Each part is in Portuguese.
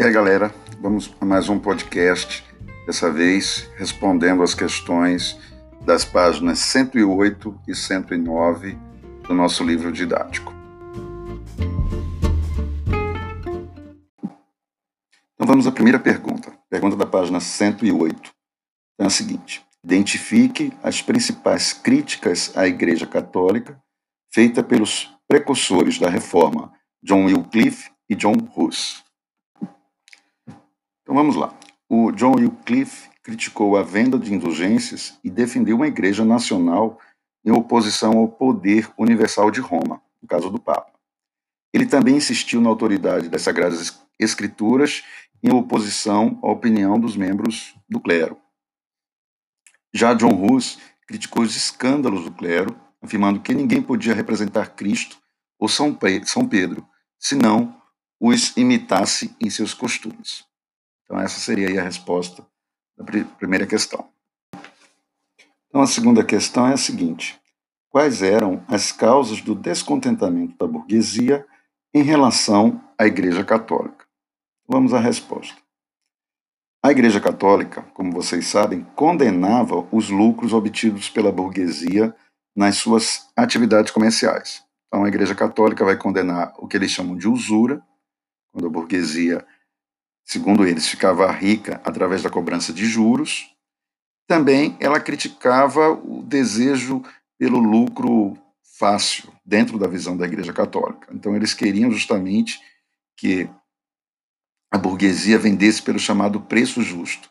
E aí, galera, vamos a mais um podcast, dessa vez respondendo as questões das páginas 108 e 109 do nosso livro didático. Então vamos à primeira pergunta, pergunta da página 108. É a seguinte: identifique as principais críticas à Igreja Católica feita pelos precursores da reforma, John Wycliffe e John Hus. Então vamos lá. O John Wycliffe criticou a venda de indulgências e defendeu uma igreja nacional em oposição ao poder universal de Roma, no caso do Papa. Ele também insistiu na autoridade das Sagradas Escrituras em oposição à opinião dos membros do clero. Já John Hus criticou os escândalos do clero, afirmando que ninguém podia representar Cristo ou São Pedro, senão os imitasse em seus costumes. Então, essa seria a resposta da primeira questão. Então, a segunda questão é a seguinte: quais eram as causas do descontentamento da burguesia em relação à Igreja Católica? Vamos à resposta. A Igreja Católica, como vocês sabem, condenava os lucros obtidos pela burguesia nas suas atividades comerciais. Então, a Igreja Católica vai condenar o que eles chamam de usura, quando a burguesia segundo eles, ficava rica através da cobrança de juros. Também ela criticava o desejo pelo lucro fácil dentro da visão da Igreja Católica. Então eles queriam justamente que a burguesia vendesse pelo chamado preço justo.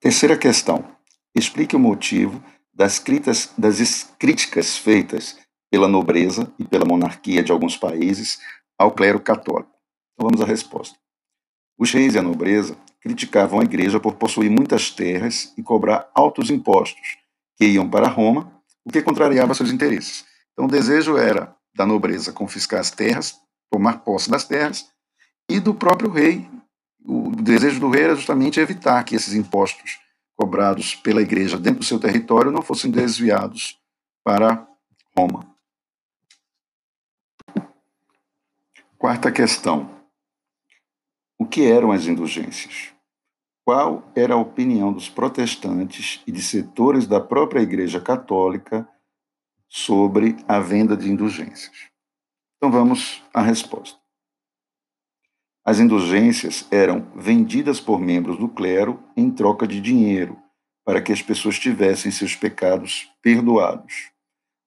Terceira questão. Explique o motivo das, críticas, das críticas feitas pela nobreza e pela monarquia de alguns países ao clero católico. Então vamos à resposta. Os reis e a nobreza criticavam a igreja por possuir muitas terras e cobrar altos impostos que iam para Roma, o que contrariava seus interesses. Então o desejo era da nobreza confiscar as terras, tomar posse das terras, e do próprio rei. O desejo do rei era justamente evitar que esses impostos cobrados pela igreja dentro do seu território não fossem desviados para Roma. Quarta questão: o que eram as indulgências? Qual era a opinião dos protestantes e de setores da própria Igreja Católica sobre a venda de indulgências? Então vamos à resposta. As indulgências eram vendidas por membros do clero em troca de dinheiro, para que as pessoas tivessem seus pecados perdoados.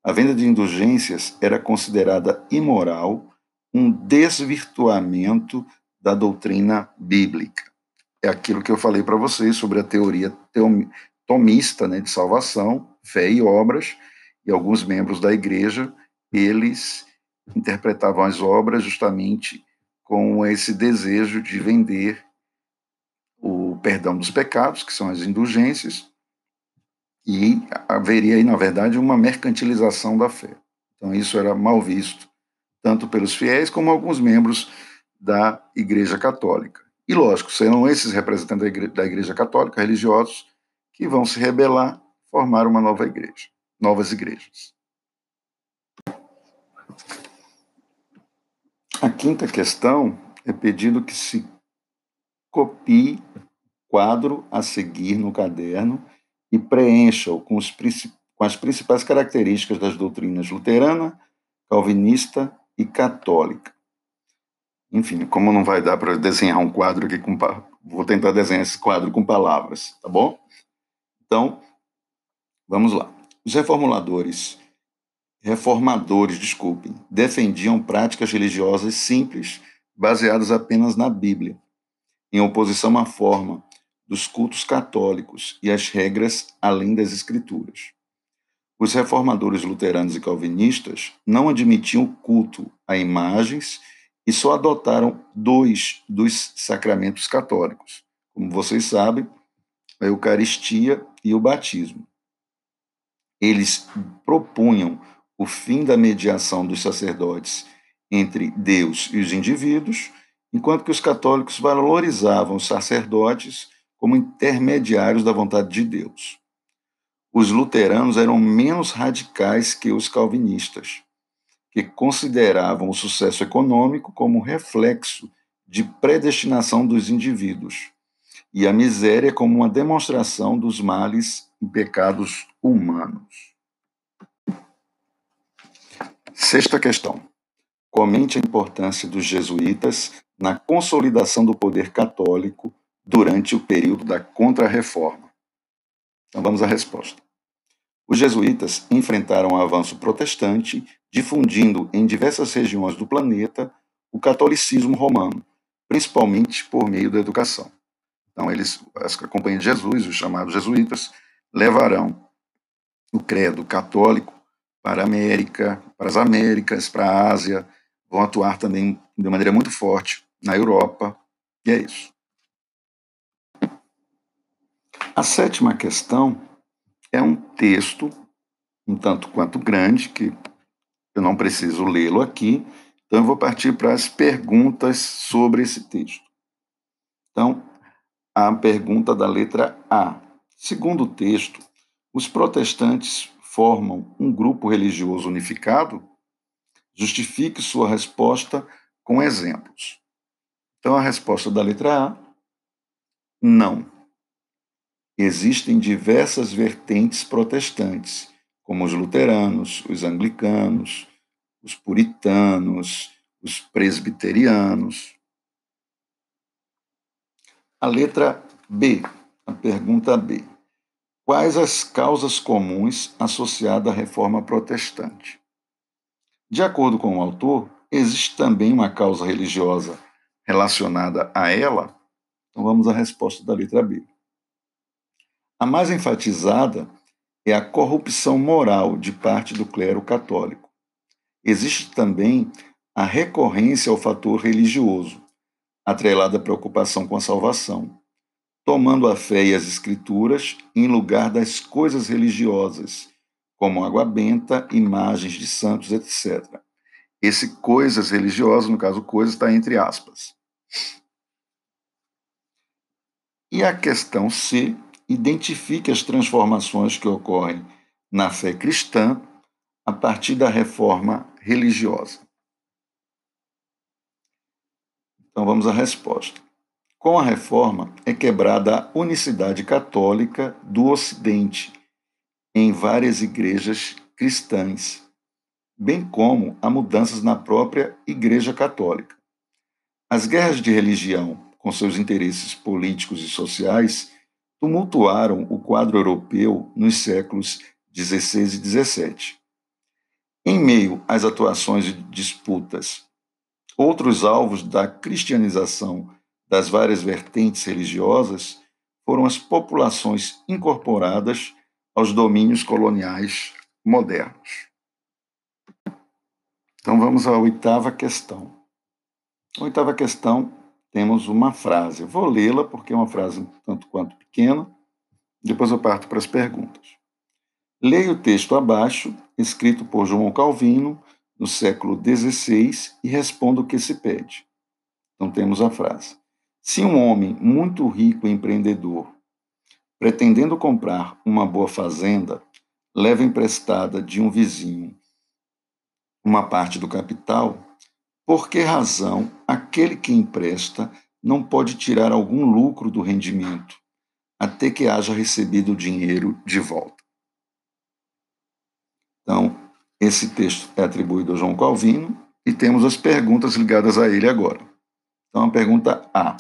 A venda de indulgências era considerada imoral um desvirtuamento da doutrina bíblica. É aquilo que eu falei para vocês sobre a teoria tomista né, de salvação, fé e obras, e alguns membros da igreja, eles interpretavam as obras justamente com esse desejo de vender o perdão dos pecados, que são as indulgências, e haveria aí, na verdade, uma mercantilização da fé. Então, isso era mal visto tanto pelos fiéis como alguns membros da Igreja Católica. E, lógico, serão esses representantes da Igreja, da igreja Católica, religiosos, que vão se rebelar, formar uma nova igreja, novas igrejas. A quinta questão é pedido que se copie quadro a seguir no caderno e preencha-o com, com as principais características das doutrinas luterana, calvinista e católica. Enfim, como não vai dar para desenhar um quadro aqui com. Vou tentar desenhar esse quadro com palavras, tá bom? Então, vamos lá. Os reformuladores, reformadores, desculpem, defendiam práticas religiosas simples, baseadas apenas na Bíblia, em oposição à forma dos cultos católicos e às regras além das Escrituras. Os reformadores luteranos e calvinistas não admitiam culto a imagens e só adotaram dois dos sacramentos católicos, como vocês sabem, a Eucaristia e o batismo. Eles propunham o fim da mediação dos sacerdotes entre Deus e os indivíduos, enquanto que os católicos valorizavam os sacerdotes como intermediários da vontade de Deus os luteranos eram menos radicais que os calvinistas, que consideravam o sucesso econômico como reflexo de predestinação dos indivíduos e a miséria como uma demonstração dos males e pecados humanos. Sexta questão. Comente a importância dos jesuítas na consolidação do poder católico durante o período da Contra-Reforma. Então vamos à resposta. Os jesuítas enfrentaram o avanço protestante, difundindo em diversas regiões do planeta o catolicismo romano, principalmente por meio da educação. Então, eles, a Companhia de Jesus, os chamados jesuítas, levarão o credo católico para a América, para as Américas, para a Ásia, vão atuar também de maneira muito forte na Europa, e é isso. A sétima questão é um texto um tanto quanto grande, que eu não preciso lê-lo aqui, então eu vou partir para as perguntas sobre esse texto. Então, a pergunta da letra A. Segundo o texto, os protestantes formam um grupo religioso unificado? Justifique sua resposta com exemplos. Então, a resposta da letra A: não. Existem diversas vertentes protestantes, como os luteranos, os anglicanos, os puritanos, os presbiterianos. A letra B, a pergunta B. Quais as causas comuns associadas à reforma protestante? De acordo com o autor, existe também uma causa religiosa relacionada a ela? Então vamos à resposta da letra B. A mais enfatizada é a corrupção moral de parte do clero católico. Existe também a recorrência ao fator religioso, atrelada à preocupação com a salvação, tomando a fé e as escrituras em lugar das coisas religiosas, como água benta, imagens de santos, etc. Esse coisas religiosas, no caso coisas, está entre aspas. E a questão C identifique as transformações que ocorrem na fé cristã a partir da reforma religiosa. Então vamos à resposta. Com a reforma é quebrada a unicidade católica do Ocidente em várias igrejas cristãs, bem como há mudanças na própria Igreja Católica. As guerras de religião, com seus interesses políticos e sociais, tumultuaram o quadro europeu nos séculos XVI e XVII. Em meio às atuações e disputas, outros alvos da cristianização das várias vertentes religiosas foram as populações incorporadas aos domínios coloniais modernos. Então vamos à oitava questão. A oitava questão temos uma frase. Vou lê-la porque é uma frase tanto quanto pequena, depois eu parto para as perguntas. Leia o texto abaixo, escrito por João Calvino, no século XVI, e responda o que se pede. Então temos a frase: Se um homem muito rico e empreendedor, pretendendo comprar uma boa fazenda, leva emprestada de um vizinho uma parte do capital, por que razão aquele que empresta não pode tirar algum lucro do rendimento, até que haja recebido o dinheiro de volta? Então, esse texto é atribuído a João Calvino e temos as perguntas ligadas a ele agora. Então, a pergunta A.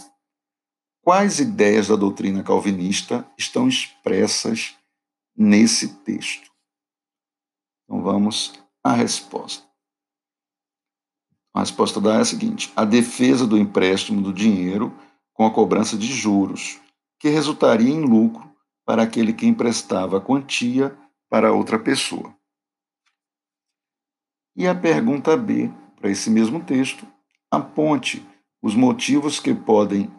Quais ideias da doutrina calvinista estão expressas nesse texto? Então, vamos à resposta. A resposta da é a seguinte: a defesa do empréstimo do dinheiro com a cobrança de juros, que resultaria em lucro para aquele que emprestava a quantia para outra pessoa. E a pergunta B, para esse mesmo texto, aponte os motivos que podem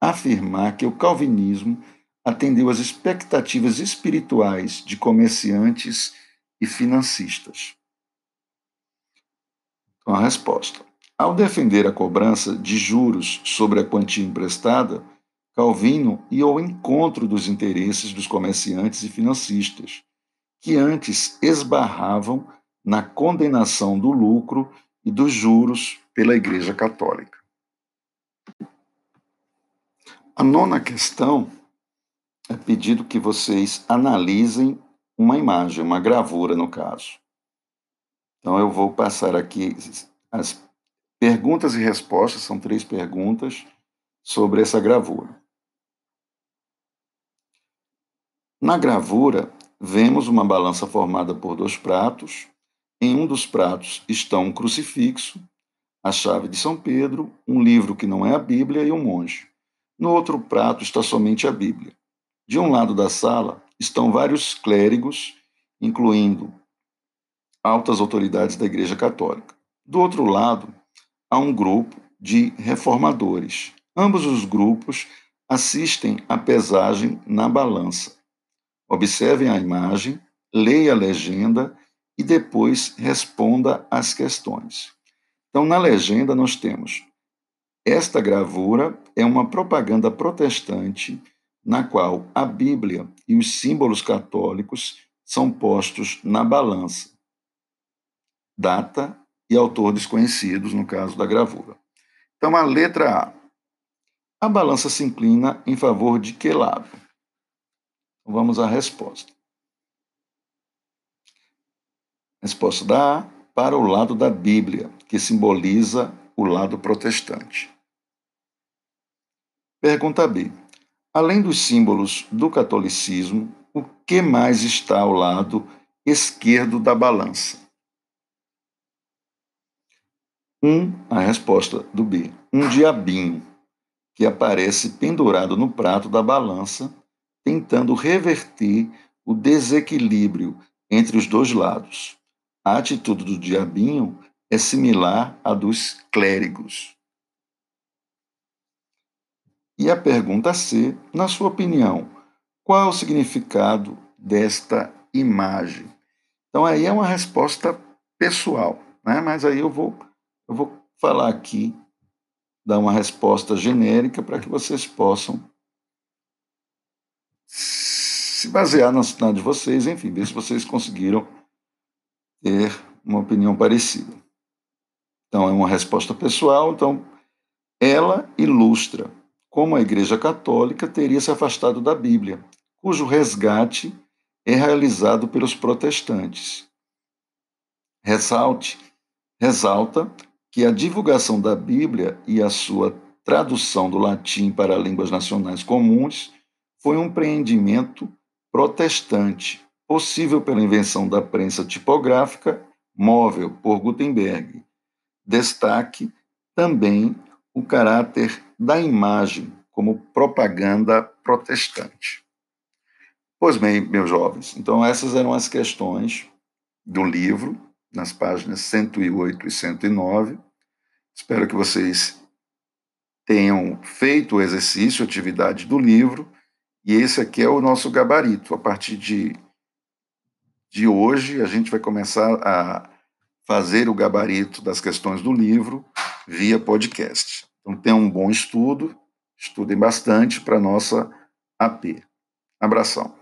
afirmar que o calvinismo atendeu às expectativas espirituais de comerciantes e financistas. Então, a resposta. Ao defender a cobrança de juros sobre a quantia emprestada, Calvino ia ao encontro dos interesses dos comerciantes e financistas, que antes esbarravam na condenação do lucro e dos juros pela Igreja Católica. A nona questão é pedido que vocês analisem uma imagem, uma gravura, no caso. Então, eu vou passar aqui as perguntas e respostas, são três perguntas, sobre essa gravura. Na gravura, vemos uma balança formada por dois pratos. Em um dos pratos está um crucifixo, a chave de São Pedro, um livro que não é a Bíblia e um monge. No outro prato está somente a Bíblia. De um lado da sala estão vários clérigos, incluindo altas autoridades da Igreja Católica. Do outro lado, há um grupo de reformadores. Ambos os grupos assistem à pesagem na balança. Observem a imagem, leia a legenda e depois responda às questões. Então, na legenda, nós temos: esta gravura é uma propaganda protestante na qual a Bíblia e os símbolos católicos são postos na balança. Data e autor desconhecidos, no caso da gravura. Então, a letra A. A balança se inclina em favor de que lado? Vamos à resposta. Resposta da A para o lado da Bíblia, que simboliza o lado protestante. Pergunta B. Além dos símbolos do catolicismo, o que mais está ao lado esquerdo da balança? Um, a resposta do B, um diabinho que aparece pendurado no prato da balança tentando reverter o desequilíbrio entre os dois lados. A atitude do diabinho é similar à dos clérigos. E a pergunta C, na sua opinião, qual é o significado desta imagem? Então aí é uma resposta pessoal, né? mas aí eu vou, eu vou falar aqui, dar uma resposta genérica para que vocês possam se basear na, na de vocês, enfim, ver se vocês conseguiram ter uma opinião parecida. Então, é uma resposta pessoal. Então, ela ilustra como a Igreja Católica teria se afastado da Bíblia, cujo resgate é realizado pelos protestantes. Ressalte, resalta que a divulgação da Bíblia e a sua tradução do latim para línguas nacionais comuns foi um empreendimento protestante, possível pela invenção da prensa tipográfica móvel por Gutenberg. Destaque também o caráter da imagem como propaganda protestante. Pois bem, meus jovens, então essas eram as questões do livro, nas páginas 108 e 109. Espero que vocês tenham feito o exercício, a atividade do livro e esse aqui é o nosso gabarito. A partir de, de hoje, a gente vai começar a fazer o gabarito das questões do livro via podcast. Então, tenham um bom estudo, estudem bastante para a nossa AP. Abração.